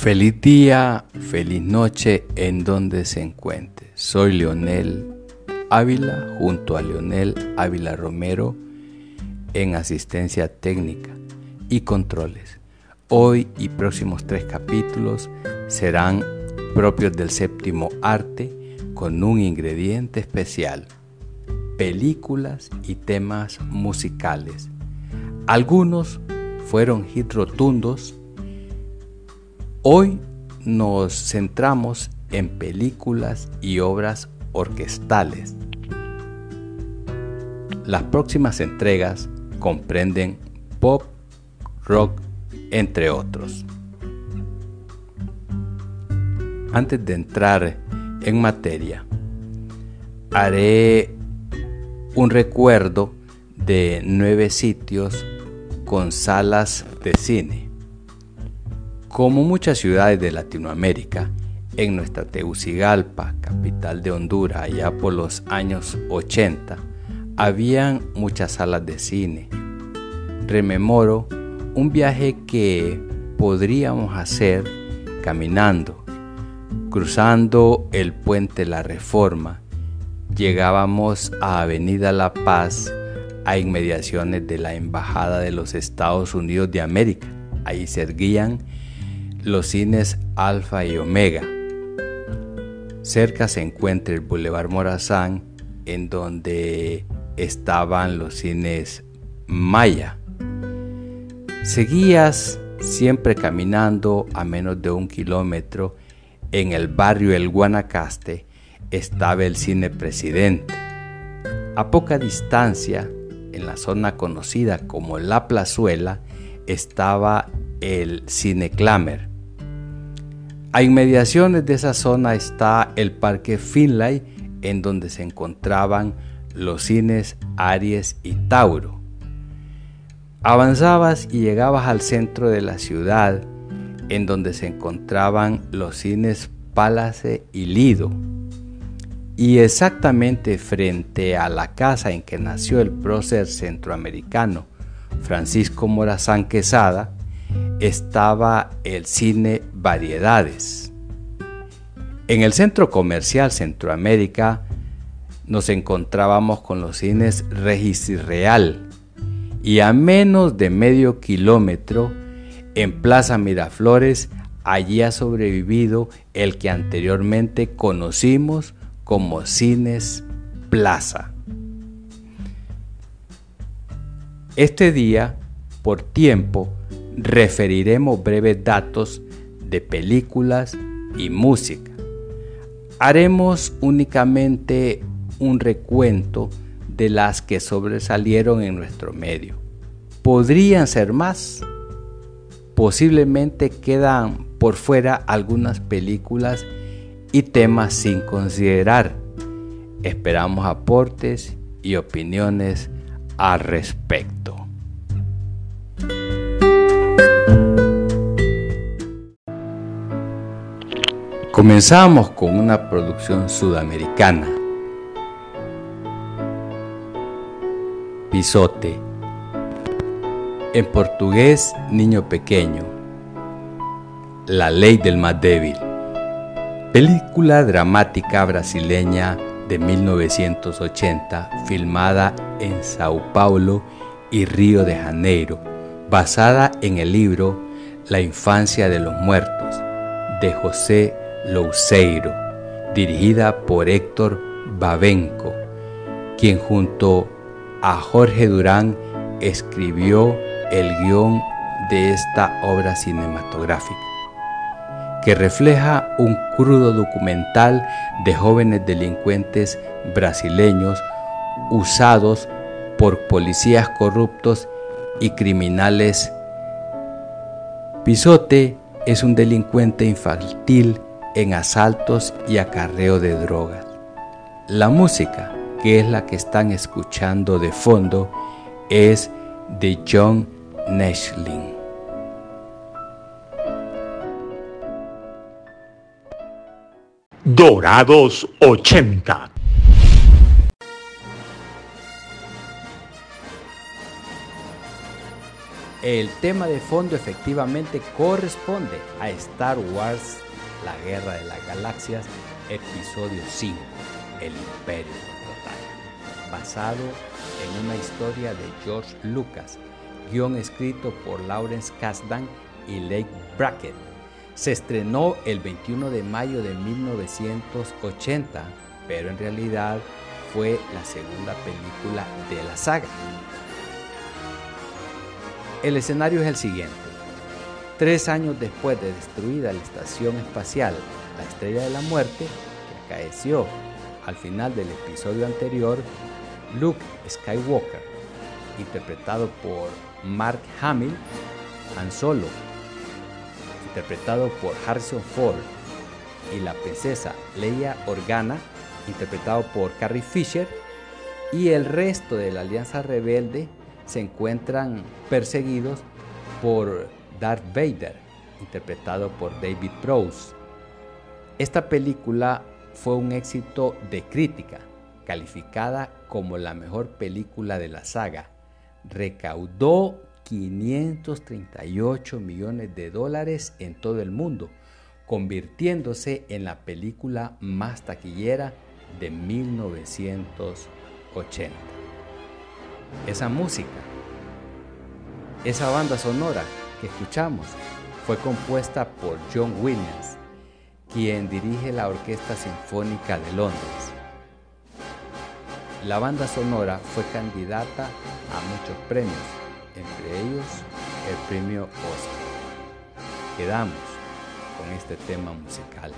Feliz día, feliz noche en donde se encuentre. Soy Leonel Ávila junto a Leonel Ávila Romero en asistencia técnica y controles. Hoy y próximos tres capítulos serán propios del séptimo arte con un ingrediente especial, películas y temas musicales. Algunos fueron hit rotundos Hoy nos centramos en películas y obras orquestales. Las próximas entregas comprenden pop, rock, entre otros. Antes de entrar en materia, haré un recuerdo de nueve sitios con salas de cine. Como muchas ciudades de Latinoamérica, en nuestra Tegucigalpa, capital de Honduras, allá por los años 80, habían muchas salas de cine. Rememoro un viaje que podríamos hacer caminando, cruzando el puente La Reforma. Llegábamos a Avenida La Paz, a inmediaciones de la Embajada de los Estados Unidos de América. Ahí se los cines Alfa y Omega. Cerca se encuentra el Boulevard Morazán, en donde estaban los cines Maya. Seguías siempre caminando a menos de un kilómetro en el barrio El Guanacaste estaba el cine Presidente. A poca distancia, en la zona conocida como La Plazuela, estaba el Cine Clamer. A inmediaciones de esa zona está el Parque Finlay, en donde se encontraban los cines Aries y Tauro. Avanzabas y llegabas al centro de la ciudad, en donde se encontraban los cines Palace y Lido. Y exactamente frente a la casa en que nació el prócer centroamericano Francisco Morazán Quesada, estaba el cine Variedades. En el centro comercial Centroamérica nos encontrábamos con los cines Regis y Real y a menos de medio kilómetro en Plaza Miraflores allí ha sobrevivido el que anteriormente conocimos como Cines Plaza. Este día, por tiempo, referiremos breves datos de películas y música. Haremos únicamente un recuento de las que sobresalieron en nuestro medio. Podrían ser más. Posiblemente quedan por fuera algunas películas y temas sin considerar. Esperamos aportes y opiniones al respecto. Comenzamos con una producción sudamericana. Pisote. En portugués, niño pequeño. La ley del más débil. Película dramática brasileña de 1980, filmada en Sao Paulo y Río de Janeiro, basada en el libro La infancia de los muertos de José Louceiro, dirigida por Héctor Babenco, quien junto a Jorge Durán escribió el guion de esta obra cinematográfica, que refleja un crudo documental de jóvenes delincuentes brasileños usados por policías corruptos y criminales. Pisote es un delincuente infantil en asaltos y acarreo de drogas. La música, que es la que están escuchando de fondo, es de John Nashling. Dorados 80. El tema de fondo efectivamente corresponde a Star Wars, la Guerra de las Galaxias, episodio 5, El Imperio Total, basado en una historia de George Lucas, guion escrito por Lawrence Kasdan y Lake Brackett. Se estrenó el 21 de mayo de 1980, pero en realidad fue la segunda película de la saga. El escenario es el siguiente. Tres años después de destruida la estación espacial, la Estrella de la Muerte, que acaeció al final del episodio anterior, Luke Skywalker, interpretado por Mark Hamill, Han Solo, interpretado por Harrison Ford, y la princesa Leia Organa, interpretado por Carrie Fisher, y el resto de la Alianza Rebelde se encuentran perseguidos por Darth Vader, interpretado por David Prowse. Esta película fue un éxito de crítica, calificada como la mejor película de la saga. Recaudó 538 millones de dólares en todo el mundo, convirtiéndose en la película más taquillera de 1980. Esa música, esa banda sonora que escuchamos fue compuesta por John Williams, quien dirige la Orquesta Sinfónica de Londres. La banda sonora fue candidata a muchos premios, entre ellos el premio Oscar. Quedamos con este tema musical.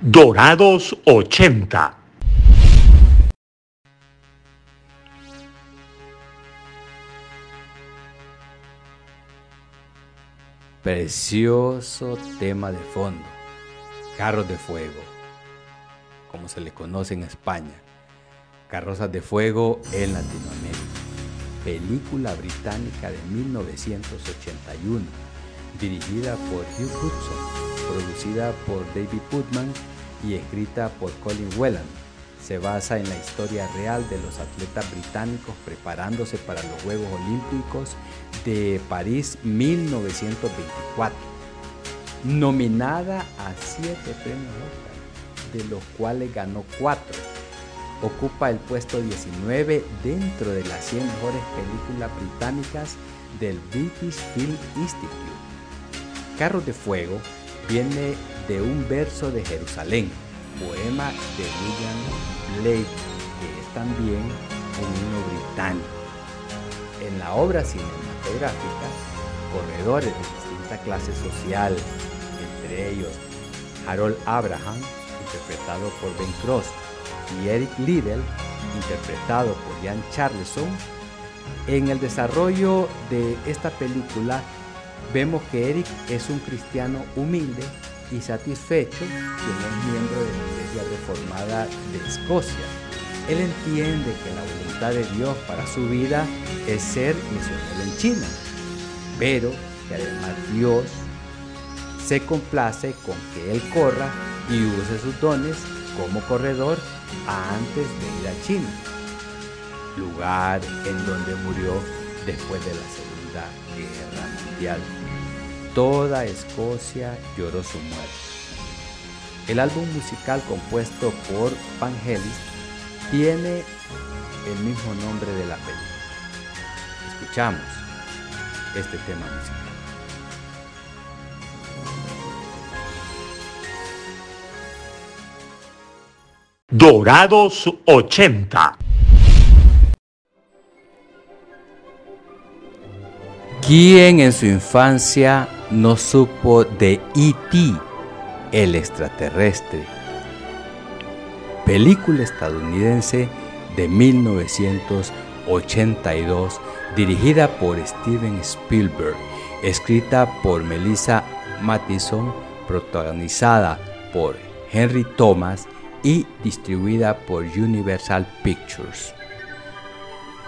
Dorados 80. Precioso tema de fondo. Carros de fuego, como se le conoce en España. Carrozas de fuego en Latinoamérica. Película británica de 1981, dirigida por Hugh Hudson, producida por David Putman y escrita por Colin Whelan se basa en la historia real de los atletas británicos preparándose para los Juegos Olímpicos de París 1924. Nominada a siete premios Oscar, de los cuales ganó cuatro. Ocupa el puesto 19 dentro de las 100 mejores películas británicas del British Film Institute. Carros de Fuego viene de un verso de Jerusalén, poema de William Blake, que es también un himno británico. En la obra cinematográfica, corredores de distinta clase social, entre ellos Harold Abraham, interpretado por Ben Cross, y Eric Liddell, interpretado por Ian Charleson, en el desarrollo de esta película vemos que Eric es un cristiano humilde y satisfecho, quien es miembro de la Iglesia Reformada de Escocia. Él entiende que la voluntad de Dios para su vida es ser misionero en China, pero que además Dios se complace con que él corra y use sus dones como corredor antes de ir a China, lugar en donde murió después de la Segunda Guerra Mundial. Toda Escocia lloró su muerte. El álbum musical compuesto por Vangelis tiene el mismo nombre de la película. Escuchamos este tema musical. Dorados 80. ¿Quién en su infancia no supo de E.T., el extraterrestre? Película estadounidense de 1982 dirigida por Steven Spielberg, escrita por Melissa Mattison, protagonizada por Henry Thomas y distribuida por Universal Pictures.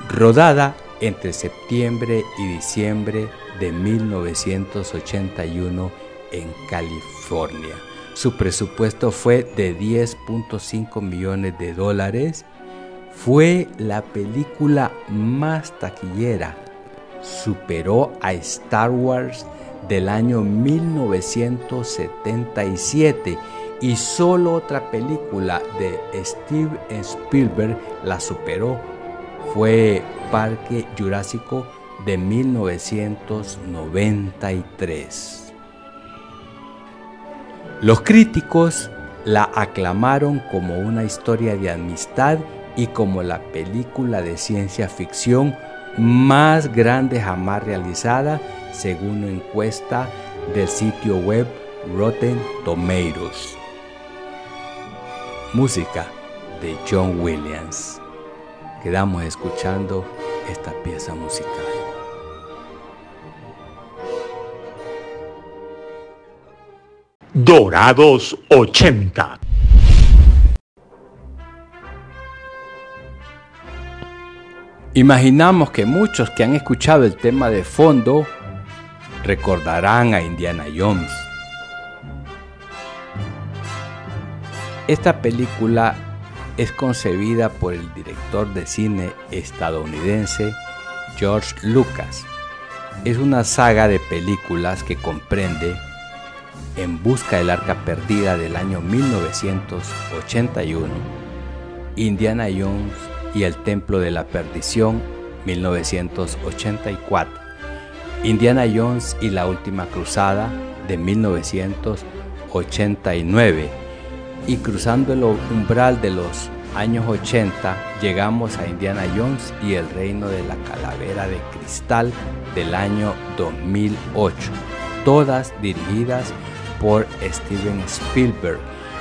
Rodada entre septiembre y diciembre de 1981 en California. Su presupuesto fue de 10.5 millones de dólares. Fue la película más taquillera. Superó a Star Wars del año 1977 y solo otra película de Steve Spielberg la superó. Fue Parque Jurásico de 1993. Los críticos la aclamaron como una historia de amistad y como la película de ciencia ficción más grande jamás realizada según una encuesta del sitio web Rotten Tomatoes. Música de John Williams. Quedamos escuchando esta pieza musical. Dorados 80. Imaginamos que muchos que han escuchado el tema de fondo recordarán a Indiana Jones. Esta película es concebida por el director de cine estadounidense George Lucas. Es una saga de películas que comprende En busca del arca perdida del año 1981, Indiana Jones y el Templo de la Perdición 1984, Indiana Jones y la Última Cruzada de 1989 y cruzando el umbral de los años 80 llegamos a Indiana Jones y el reino de la calavera de cristal del año 2008, todas dirigidas por Steven Spielberg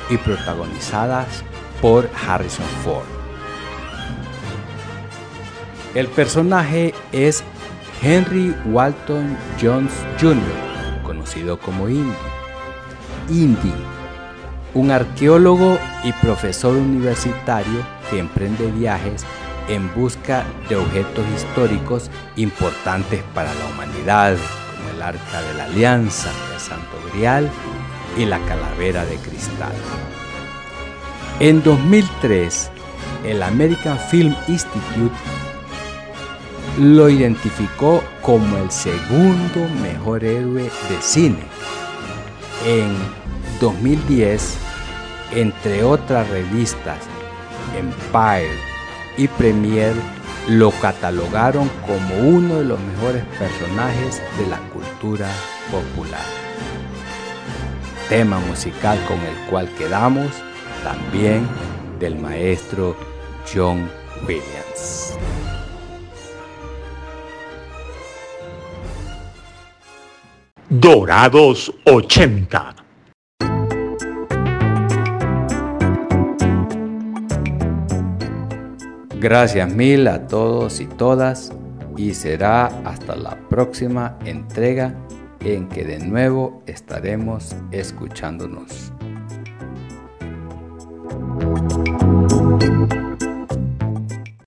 y protagonizadas por Harrison Ford. El personaje es Henry Walton Jones Jr., conocido como Indy. Indy un arqueólogo y profesor universitario que emprende viajes en busca de objetos históricos importantes para la humanidad, el Arca de la Alianza, el Santo Grial y la Calavera de Cristal. En 2003, el American Film Institute lo identificó como el segundo mejor héroe de cine. En 2010, entre otras revistas, Empire y Premiere lo catalogaron como uno de los mejores personajes de la cultura popular. Tema musical con el cual quedamos también del maestro John Williams. Dorados 80. Gracias mil a todos y todas y será hasta la próxima entrega en que de nuevo estaremos escuchándonos.